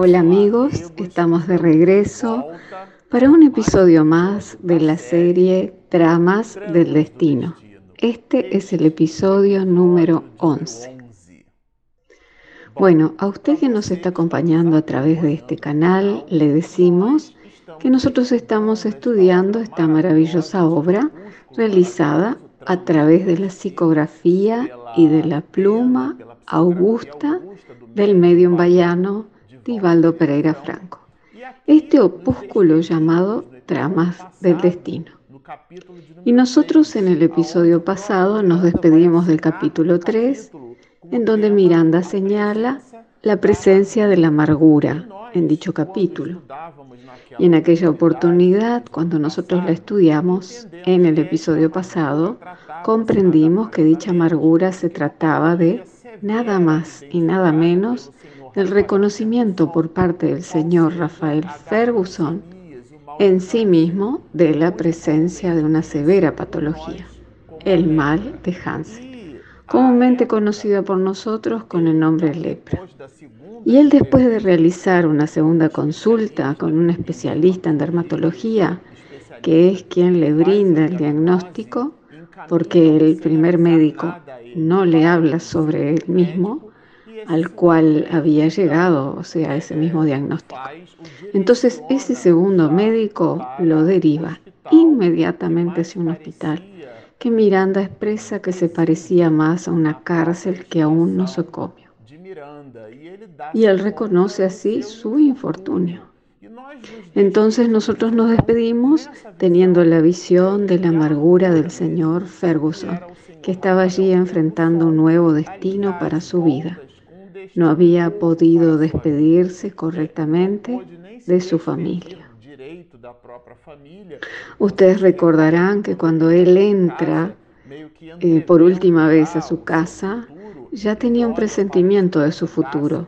Hola amigos, estamos de regreso para un episodio más de la serie Tramas del Destino. Este es el episodio número 11. Bueno, a usted que nos está acompañando a través de este canal, le decimos que nosotros estamos estudiando esta maravillosa obra realizada a través de la psicografía y de la pluma augusta del medium bayano Divaldo Pereira Franco. Este opúsculo llamado Tramas del Destino. Y nosotros en el episodio pasado nos despedimos del capítulo 3, en donde Miranda señala la presencia de la amargura en dicho capítulo. Y en aquella oportunidad, cuando nosotros la estudiamos en el episodio pasado, comprendimos que dicha amargura se trataba de nada más y nada menos del reconocimiento por parte del señor Rafael Ferguson en sí mismo de la presencia de una severa patología, el mal de Hansen, comúnmente conocido por nosotros con el nombre lepra. Y él después de realizar una segunda consulta con un especialista en dermatología, que es quien le brinda el diagnóstico, porque el primer médico no le habla sobre él mismo, al cual había llegado, o sea, ese mismo diagnóstico. Entonces, ese segundo médico lo deriva inmediatamente hacia un hospital que Miranda expresa que se parecía más a una cárcel que a un nosocomio. Y él reconoce así su infortunio. Entonces nosotros nos despedimos teniendo la visión de la amargura del señor Ferguson, que estaba allí enfrentando un nuevo destino para su vida. No había podido despedirse correctamente de su familia. Ustedes recordarán que cuando él entra eh, por última vez a su casa, ya tenía un presentimiento de su futuro.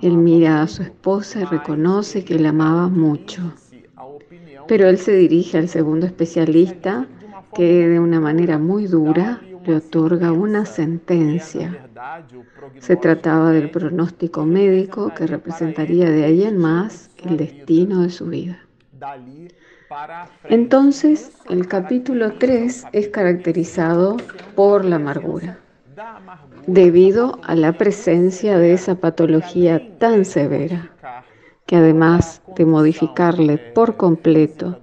Él mira a su esposa y reconoce que la amaba mucho. Pero él se dirige al segundo especialista que de una manera muy dura le otorga una sentencia. Se trataba del pronóstico médico que representaría de ahí en más el destino de su vida. Entonces, el capítulo 3 es caracterizado por la amargura debido a la presencia de esa patología tan severa, que además de modificarle por completo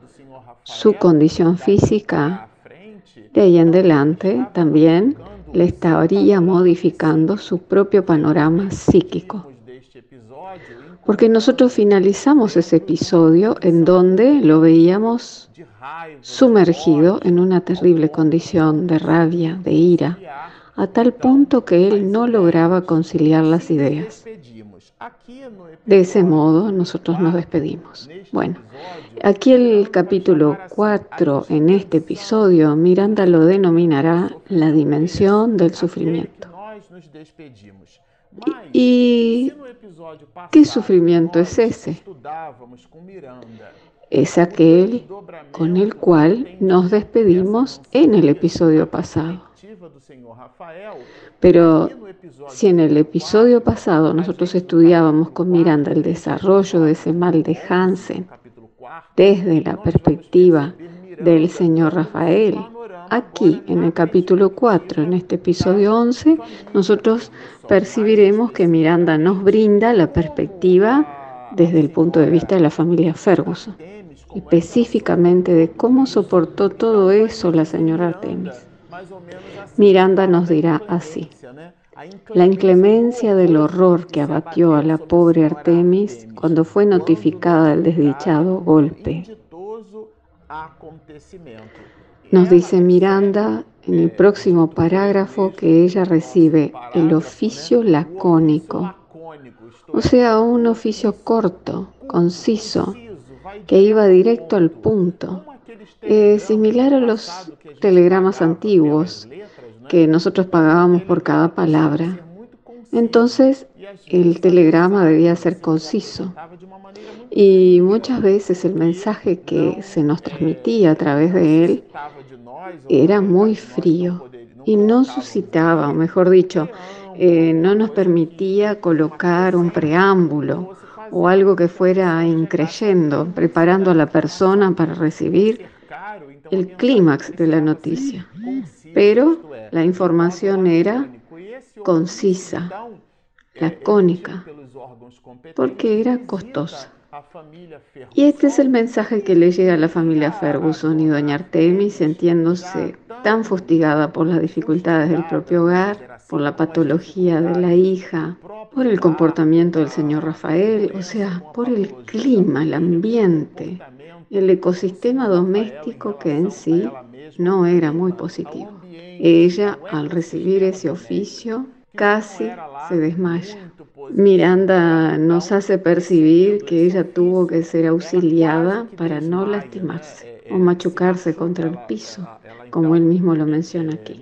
su condición física, de ahí en adelante también le estaría modificando su propio panorama psíquico. Porque nosotros finalizamos ese episodio en donde lo veíamos sumergido en una terrible condición de rabia, de ira, a tal punto que él no lograba conciliar las ideas. De ese modo nosotros nos despedimos. Bueno, aquí el capítulo 4 en este episodio, Miranda lo denominará la dimensión del sufrimiento. ¿Y qué sufrimiento es ese? Es aquel con el cual nos despedimos en el episodio pasado. Pero si en el episodio pasado nosotros estudiábamos con Miranda el desarrollo de ese mal de Hansen desde la perspectiva del señor Rafael, aquí en el capítulo 4, en este episodio 11, nosotros percibiremos que Miranda nos brinda la perspectiva desde el punto de vista de la familia Ferguson, específicamente de cómo soportó todo eso la señora Artemis. Miranda nos dirá así. La inclemencia del horror que abatió a la pobre Artemis cuando fue notificada del desdichado golpe. Nos dice Miranda en el próximo parágrafo que ella recibe el oficio lacónico, o sea, un oficio corto, conciso, que iba directo al punto, eh, similar a los telegramas antiguos que nosotros pagábamos por cada palabra. Entonces, el telegrama debía ser conciso. Y muchas veces el mensaje que se nos transmitía a través de él era muy frío y no suscitaba, o mejor dicho, eh, no nos permitía colocar un preámbulo o algo que fuera increyendo, preparando a la persona para recibir el clímax de la noticia. Pero la información era concisa, lacónica, porque era costosa. Y este es el mensaje que le llega a la familia Ferguson y doña Artemis, sintiéndose tan fustigada por las dificultades del propio hogar, por la patología de la hija, por el comportamiento del señor Rafael, o sea, por el clima, el ambiente, el ecosistema doméstico que en sí no era muy positivo. Ella, al recibir ese oficio, casi se desmaya. Miranda nos hace percibir que ella tuvo que ser auxiliada para no lastimarse o machucarse contra el piso, como él mismo lo menciona aquí.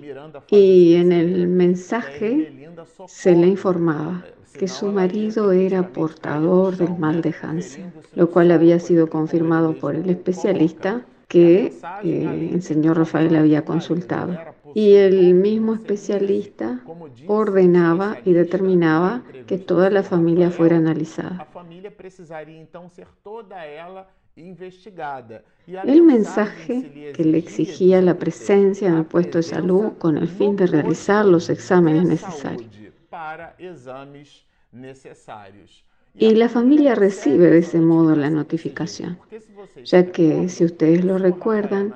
Y en el mensaje se le informaba que su marido era portador del mal de Hansen, lo cual había sido confirmado por el especialista que eh, el señor Rafael había consultado. Y el mismo especialista ordenaba y determinaba que toda la familia fuera analizada. El mensaje que le exigía la presencia en el puesto de salud con el fin de realizar los exámenes necesarios. Y la familia recibe de ese modo la notificación, ya que, si ustedes lo recuerdan,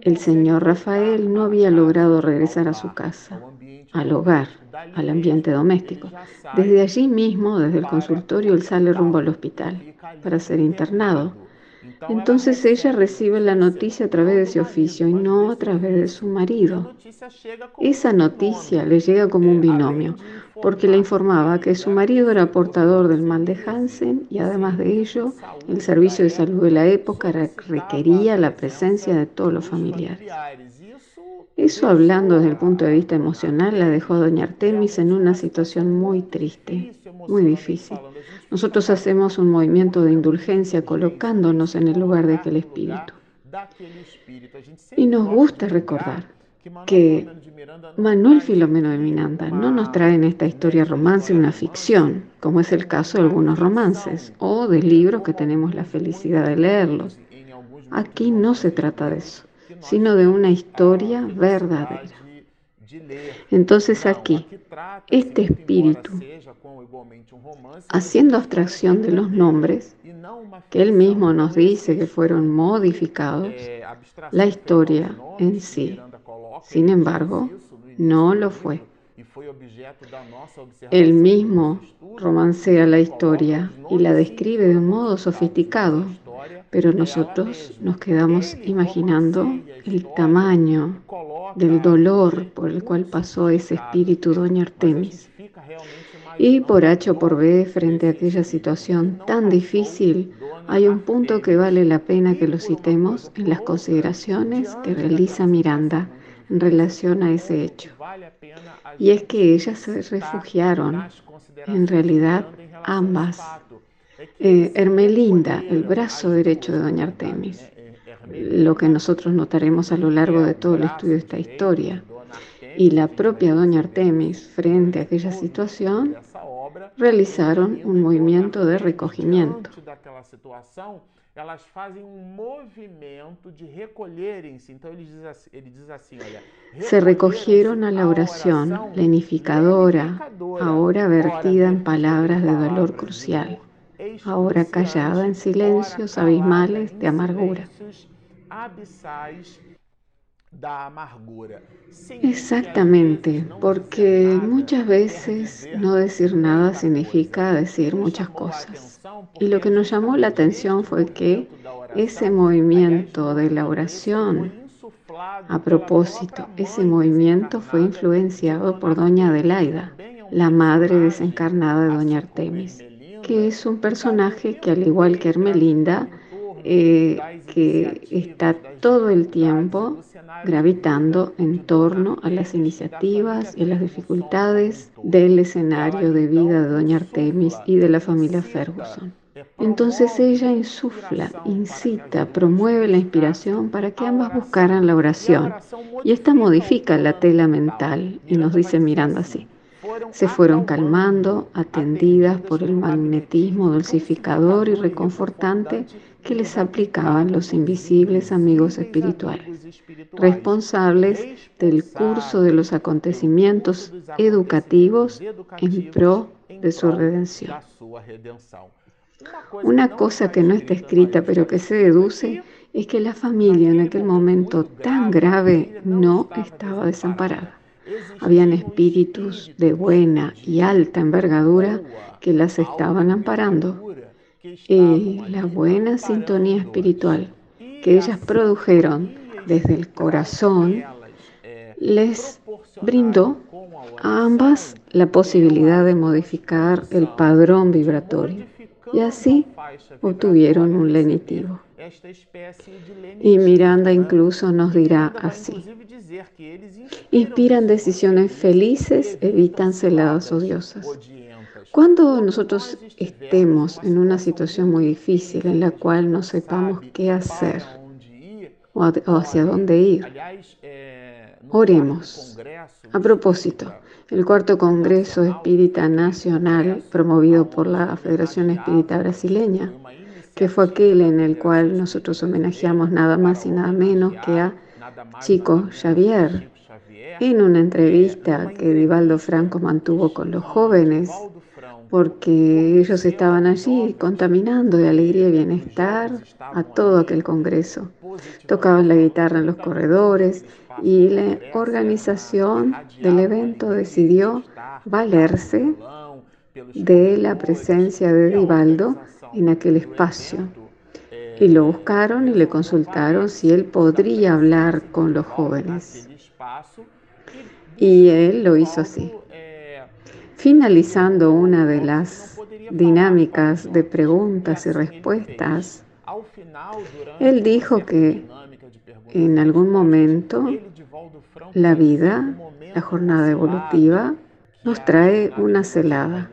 el señor Rafael no había logrado regresar a su casa, al hogar, al ambiente doméstico. Desde allí mismo, desde el consultorio, él sale rumbo al hospital para ser internado entonces ella recibe la noticia a través de ese oficio y no a través de su marido. Esa noticia le llega como un binomio, porque le informaba que su marido era portador del mal de Hansen y además de ello, el servicio de salud de la época requería la presencia de todos los familiares. Eso hablando desde el punto de vista emocional la dejó a doña Artemis en una situación muy triste, muy difícil. Nosotros hacemos un movimiento de indulgencia colocándonos en el lugar de aquel espíritu. Y nos gusta recordar que Manuel Filomeno de Miranda no nos trae en esta historia romance una ficción, como es el caso de algunos romances o de libros que tenemos la felicidad de leerlos. Aquí no se trata de eso sino de una historia verdadera. Entonces aquí, este espíritu, haciendo abstracción de los nombres, que él mismo nos dice que fueron modificados, la historia en sí, sin embargo, no lo fue. Él mismo romancea la historia y la describe de un modo sofisticado, pero nosotros nos quedamos imaginando el tamaño del dolor por el cual pasó ese espíritu doña Artemis. Y por H o por B, frente a aquella situación tan difícil, hay un punto que vale la pena que lo citemos en las consideraciones que realiza Miranda en relación a ese hecho. Y es que ellas se refugiaron, en realidad ambas, eh, Hermelinda, el brazo derecho de Doña Artemis, lo que nosotros notaremos a lo largo de todo el estudio de esta historia, y la propia Doña Artemis, frente a aquella situación, realizaron un movimiento de recogimiento. Se recogieron a la oración lenificadora, ahora vertida en palabras de dolor crucial ahora callada en silencios abismales de amargura. Exactamente, porque muchas veces no decir nada significa decir muchas cosas. Y lo que nos llamó la atención fue que ese movimiento de la oración, a propósito, ese movimiento fue influenciado por doña Adelaida, la madre desencarnada de doña Artemis que es un personaje que al igual que Hermelinda, eh, que está todo el tiempo gravitando en torno a las iniciativas y las dificultades del escenario de vida de Doña Artemis y de la familia Ferguson. Entonces ella insufla, incita, promueve la inspiración para que ambas buscaran la oración. Y esta modifica la tela mental y nos dice mirando así. se fueron calmando, atendidas por el magnetismo dulcificador y reconfortante que les aplicaban los invisibles amigos espirituales, responsables del curso de los acontecimientos educativos en pro de su redención. Una cosa que no está escrita pero que se deduce es que la familia en aquel momento tan grave no estaba desamparada. Habían espíritus de buena y alta envergadura que las estaban amparando. Y la buena sintonía espiritual que ellas produjeron desde el corazón les brindó a ambas la posibilidad de modificar el padrón vibratorio y así obtuvieron un lenitivo. Y Miranda incluso nos dirá así. Inspiran decisiones felices, evitan celadas odiosas. Cuando nosotros estemos en una situación muy difícil en la cual no sepamos qué hacer o hacia dónde ir, oremos. A propósito, el cuarto Congreso Espírita Nacional, promovido por la Federación Espírita Brasileña, que fue aquel en el cual nosotros homenajeamos nada más y nada menos que a Chico Xavier. En una entrevista que Divaldo Franco mantuvo con los jóvenes, porque ellos estaban allí contaminando de alegría y bienestar a todo aquel congreso. Tocaban la guitarra en los corredores y la organización del evento decidió valerse de la presencia de Divaldo en aquel espacio. Y lo buscaron y le consultaron si él podría hablar con los jóvenes. Y él lo hizo así. Finalizando una de las dinámicas de preguntas y respuestas, él dijo que en algún momento la vida, la jornada evolutiva, nos trae una celada.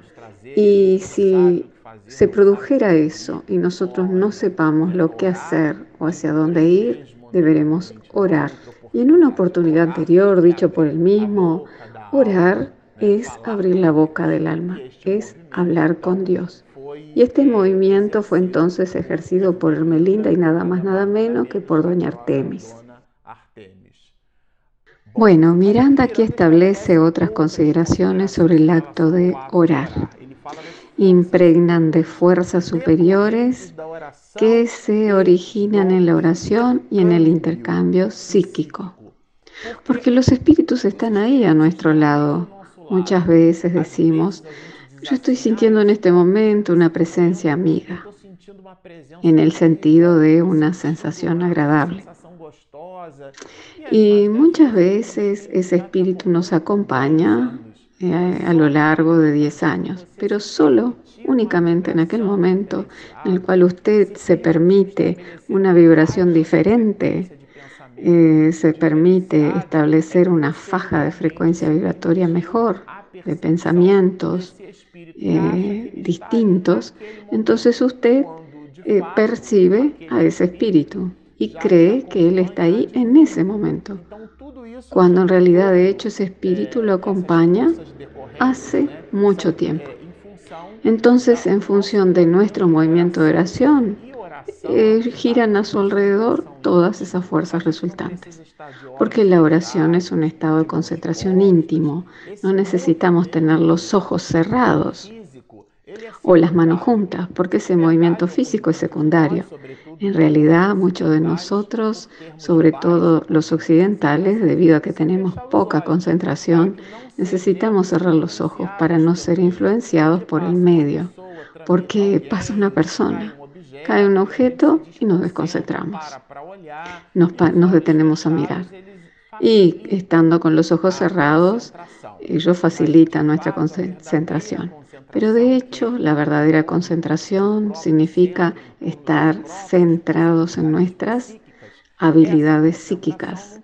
Y si se produjera eso y nosotros no sepamos lo que hacer o hacia dónde ir, deberemos orar. Y en una oportunidad anterior, dicho por él mismo, orar es abrir la boca del alma, es hablar con Dios. Y este movimiento fue entonces ejercido por Hermelinda y nada más nada menos que por doña Artemis. Bueno, Miranda aquí establece otras consideraciones sobre el acto de orar impregnan de fuerzas superiores que se originan en la oración y en el intercambio psíquico. Porque los espíritus están ahí a nuestro lado. Muchas veces decimos, yo estoy sintiendo en este momento una presencia amiga, en el sentido de una sensación agradable. Y muchas veces ese espíritu nos acompaña eh, a lo largo de 10 años, pero solo, únicamente en aquel momento en el cual usted se permite una vibración diferente, eh, se permite establecer una faja de frecuencia vibratoria mejor, de pensamientos eh, distintos, entonces usted percibe a ese espíritu y cree que él está ahí en ese momento cuando en realidad de hecho ese espíritu lo acompaña hace mucho tiempo. Entonces, en función de nuestro movimiento de oración, eh, giran a su alrededor todas esas fuerzas resultantes. Porque la oración es un estado de concentración íntimo. No necesitamos tener los ojos cerrados o las manos juntas, porque ese movimiento físico es secundario. En realidad, muchos de nosotros, sobre todo los occidentales, debido a que tenemos poca concentración, necesitamos cerrar los ojos para no ser influenciados por el medio, porque pasa una persona, cae un objeto y nos desconcentramos. Nos, detenemos a mirar. Y estando con los ojos cerrados, ello facilita nuestra concentración. Pero de hecho, la verdadera concentración significa estar centrados en nuestras habilidades psíquicas.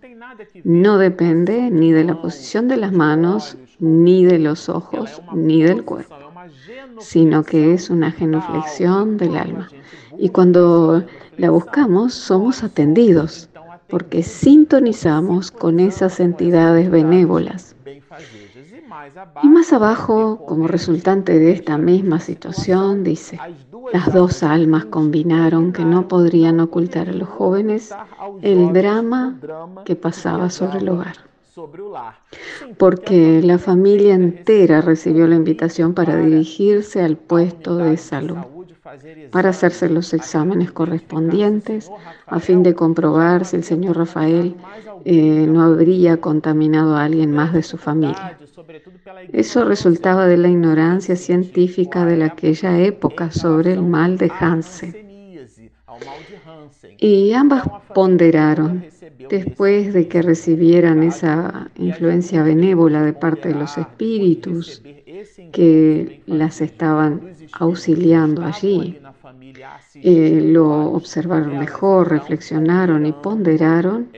No depende ni de la posición de las manos, ni de los ojos, ni del cuerpo, sino que es una genuflexión del alma. Y cuando la buscamos, somos atendidos, porque sintonizamos con esas entidades benévolas Y más abajo, como resultante de esta misma situación, dice, las dos almas combinaron que no podrían ocultar a los jóvenes el drama que pasaba sobre el hogar. Porque la familia entera recibió la invitación para dirigirse al puesto de salud para hacerse los exámenes correspondientes a fin de comprobar si el señor Rafael eh, no habría contaminado a alguien más de su familia. Eso resultaba de la ignorancia científica de aquella época sobre el mal de Hansen. Y ambas ponderaron, después de que recibieran esa influencia benévola de parte de los espíritus que las estaban auxiliando allí. Eh, lo observaron mejor, reflexionaron y ponderaron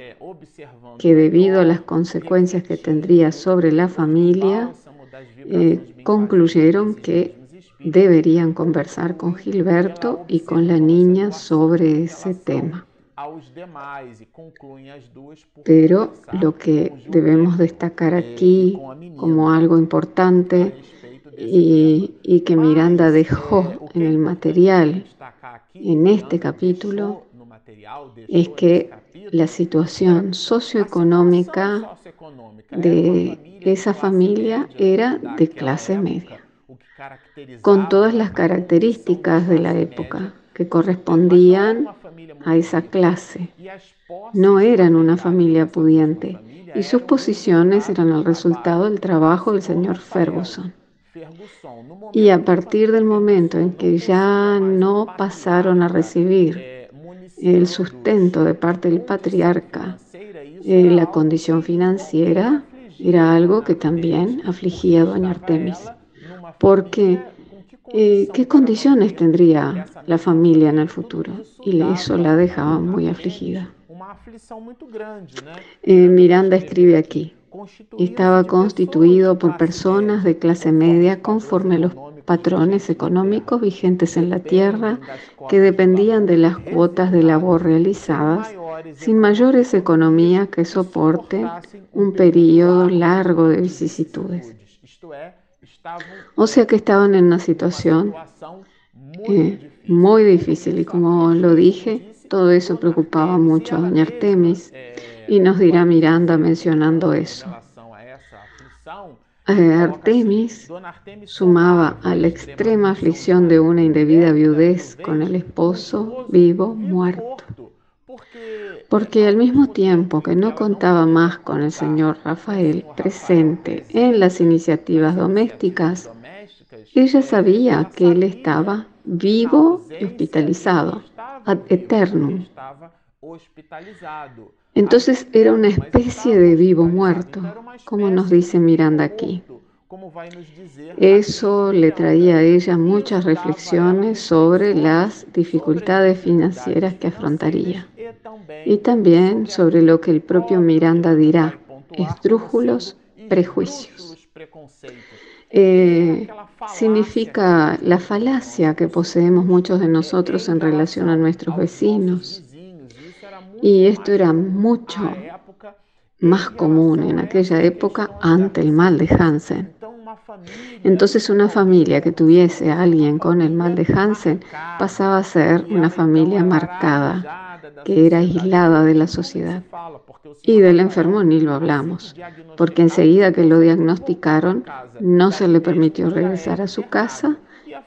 que debido a las consecuencias que tendría sobre la familia, eh, concluyeron que deberían conversar con Gilberto y con la niña sobre ese tema. Pero lo que debemos destacar aquí como algo importante y, que Miranda dejó en el material en este capítulo es que la situación socioeconómica de esa familia era de clase media, con todas las características de la época que correspondían a esa clase. No eran una familia pudiente y sus posiciones eran el resultado del trabajo del señor Ferguson. Y a partir del momento en que ya no pasaron a recibir el sustento de parte del patriarca, eh, la condición financiera era algo que también afligía a doña Artemis. Porque, eh, ¿qué condiciones tendría la familia en el futuro? Y eso la dejaba muy afligida. Eh, Miranda escribe aquí. Estaba constituido por personas de clase media conforme a los patrones económicos vigentes en la tierra que dependían de las cuotas de labor realizadas sin mayores economías que soporten un periodo largo de vicisitudes. O sea que estaban en una situación eh, muy difícil y como lo dije, todo eso preocupaba mucho a doña Artemis y nos dirá Miranda mencionando eso. Eh, Artemis sumaba a la extrema aflicción de una indebida viudez con el esposo vivo muerto. Porque al mismo tiempo que no contaba más con el señor Rafael presente en las iniciativas domésticas, ella sabía que él estaba vivo y hospitalizado, ad eternum. Entonces era una especie de vivo muerto, como nos dice Miranda aquí. Eso le traía a ella muchas reflexiones sobre las dificultades financieras que afrontaría y también sobre lo que el propio Miranda dirá, esdrújulos prejuicios. Eh, significa la falacia que poseemos muchos de nosotros en relación a nuestros vecinos y esto era mucho más común en aquella época ante el mal de Hansen. Entonces una familia que tuviese a alguien con el mal de Hansen pasaba a ser una familia marcada, que era aislada de la sociedad. Y del enfermo ni lo hablamos, porque enseguida que lo diagnosticaron no se le permitió regresar a su casa,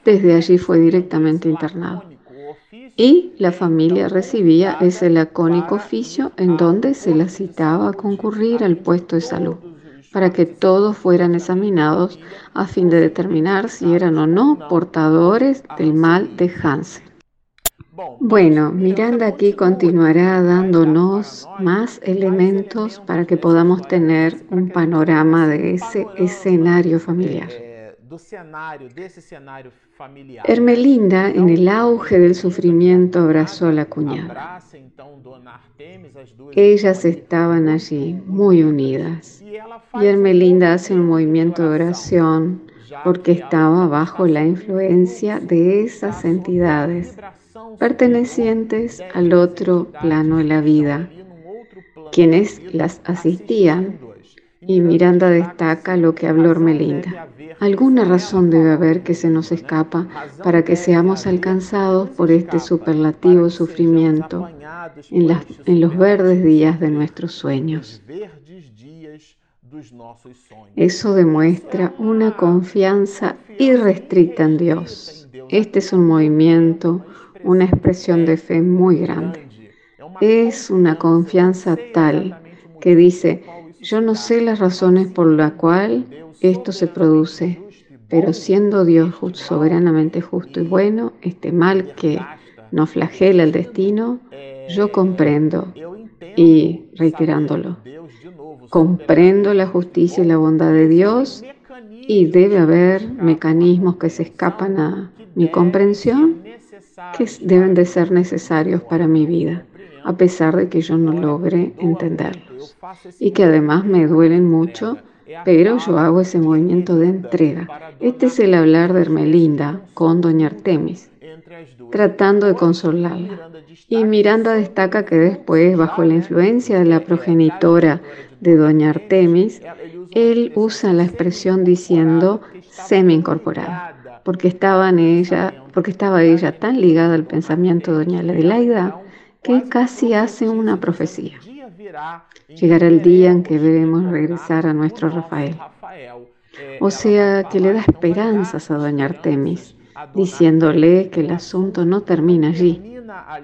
desde allí fue directamente internado y la familia recibía ese lacónico oficio en donde se la citaba a concurrir al puesto de salud para que todos fueran examinados a fin de determinar si eran o no portadores del mal de Hansen. Bueno, Miranda aquí continuará dándonos más elementos para que podamos tener un panorama de ese escenario familiar. Hermelinda, en el auge del sufrimiento, abrazó a la cuñada. Ellas estaban allí, muy unidas. Y Hermelinda hace un movimiento de oración porque estaba bajo la influencia de esas entidades pertenecientes al otro plano de la vida, quienes las asistían Y Miranda destaca lo que habló Ormelinda. Alguna razón debe haber que se nos escapa para que seamos alcanzados por este superlativo sufrimiento en, en los verdes días de nuestros sueños. Eso demuestra una confianza irrestricta en Dios. Este es un movimiento, una expresión de fe muy grande. Es una confianza tal que dice, yo no sé las razones por las cuales esto se produce, pero siendo Dios soberanamente justo y bueno, este mal que nos flagela el destino, yo comprendo y reiterándolo, comprendo la justicia y la bondad de Dios y debe haber mecanismos que se escapan a mi comprensión que deben de ser necesarios para mi vida, a pesar de que yo no logre entenderlos y que además me duelen mucho, pero yo hago ese movimiento de entrega. Este es el hablar de Hermelinda con Doña Artemis, tratando de consolarla. Y Miranda destaca que después, bajo la influencia de la progenitora de Doña Artemis, él usa la expresión diciendo semi-incorporada, porque, estaba ella, tan ligada al pensamiento de Doña Adelaida que casi hace una profecía. Llegará el día en que veremos regresar a nuestro Rafael. O sea, que le da esperanzas a Doña Artemis, diciéndole que el asunto no termina allí,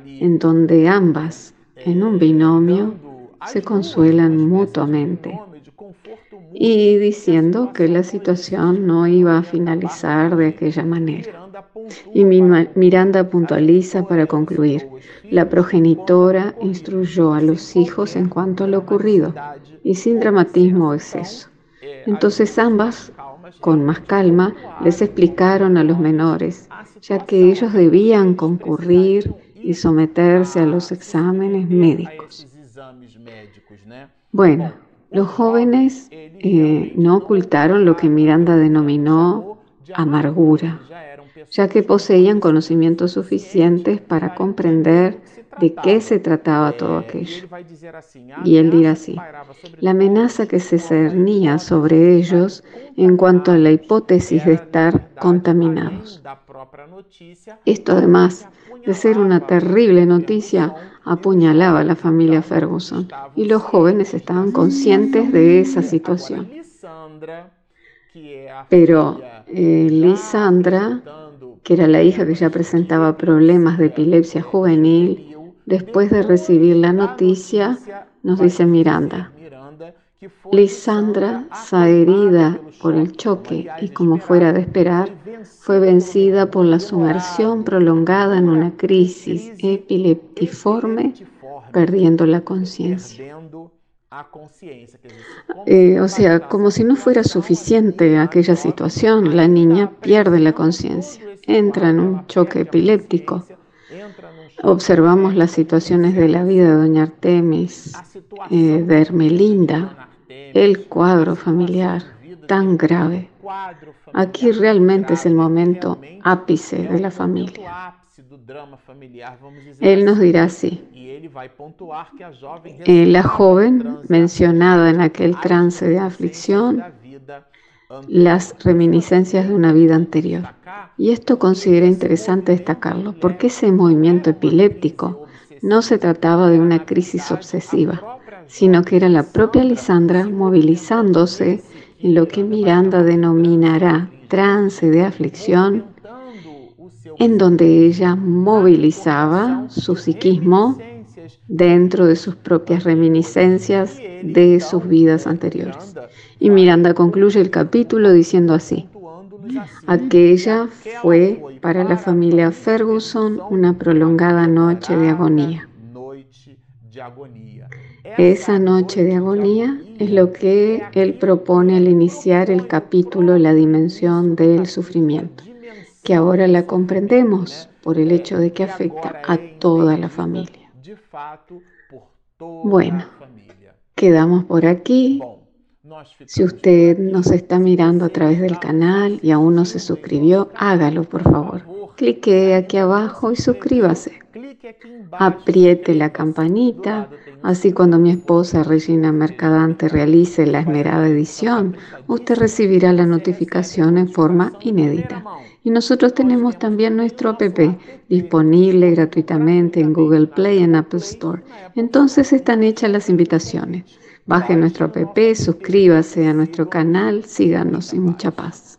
en donde ambas, en un binomio, se consuelan mutuamente y diciendo que la situación no iba a finalizar de aquella manera. Y Miranda puntualiza para concluir, la progenitora instruyó a los hijos en cuanto a lo ocurrido y sin dramatismo o exceso. Entonces ambas, con más calma, les explicaron a los menores, ya que ellos debían concurrir y someterse a los exámenes médicos. Bueno, los jóvenes eh, no ocultaron lo que Miranda denominó amargura, ya que poseían conocimientos suficientes para comprender de qué se trataba todo aquello. Y él dirá así, la amenaza que se cernía sobre ellos en cuanto a la hipótesis de estar contaminados. Esto además de ser una terrible noticia, apuñalaba a la familia Ferguson y los jóvenes estaban conscientes de esa situación. Pero eh, Lisandra, que era la hija que ya presentaba problemas de epilepsia juvenil, después de recibir la noticia, nos dice Miranda, Lisandra, herida por el choque y como fuera de esperar, fue vencida por la sumersión prolongada en una crisis epileptiforme, perdiendo la conciencia. Eh, o sea, como si no fuera suficiente aquella situación, la niña pierde la conciencia, entra en un choque epiléptico. Observamos las situaciones de la vida de Doña Artemis, eh, de Hermelinda, el cuadro familiar tan grave. Aquí realmente es el momento ápice de la familia. Él nos dirá así. Eh, la joven mencionada en aquel trance de aflicción, las reminiscencias de una vida anterior. Y esto considera interesante destacarlo, porque ese movimiento epiléptico no se trataba de una crisis obsesiva, sino que era la propia Lisandra movilizándose en lo que Miranda denominará trance de aflicción, en donde ella movilizaba su psiquismo dentro de sus propias reminiscencias de sus vidas anteriores. Y Miranda concluye el capítulo diciendo así, aquella fue para la familia Ferguson una prolongada noche de agonía. Esa noche de agonía es lo que él propone al iniciar el capítulo La dimensión del sufrimiento, que ahora la comprendemos por el hecho de que afecta a toda la familia. Bueno, quedamos por aquí Si usted nos está mirando a través del canal y aún no se suscribió, hágalo por favor. Clique aquí abajo y suscríbase. Apriete la campanita, así cuando mi esposa Regina Mercadante realice la esmerada edición, usted recibirá la notificación en forma inédita. Y nosotros tenemos también nuestro app disponible gratuitamente en Google Play y en Apple Store. Entonces están hechas las invitaciones. Baje nuestro app, suscríbase a nuestro canal, síganos y mucha paz.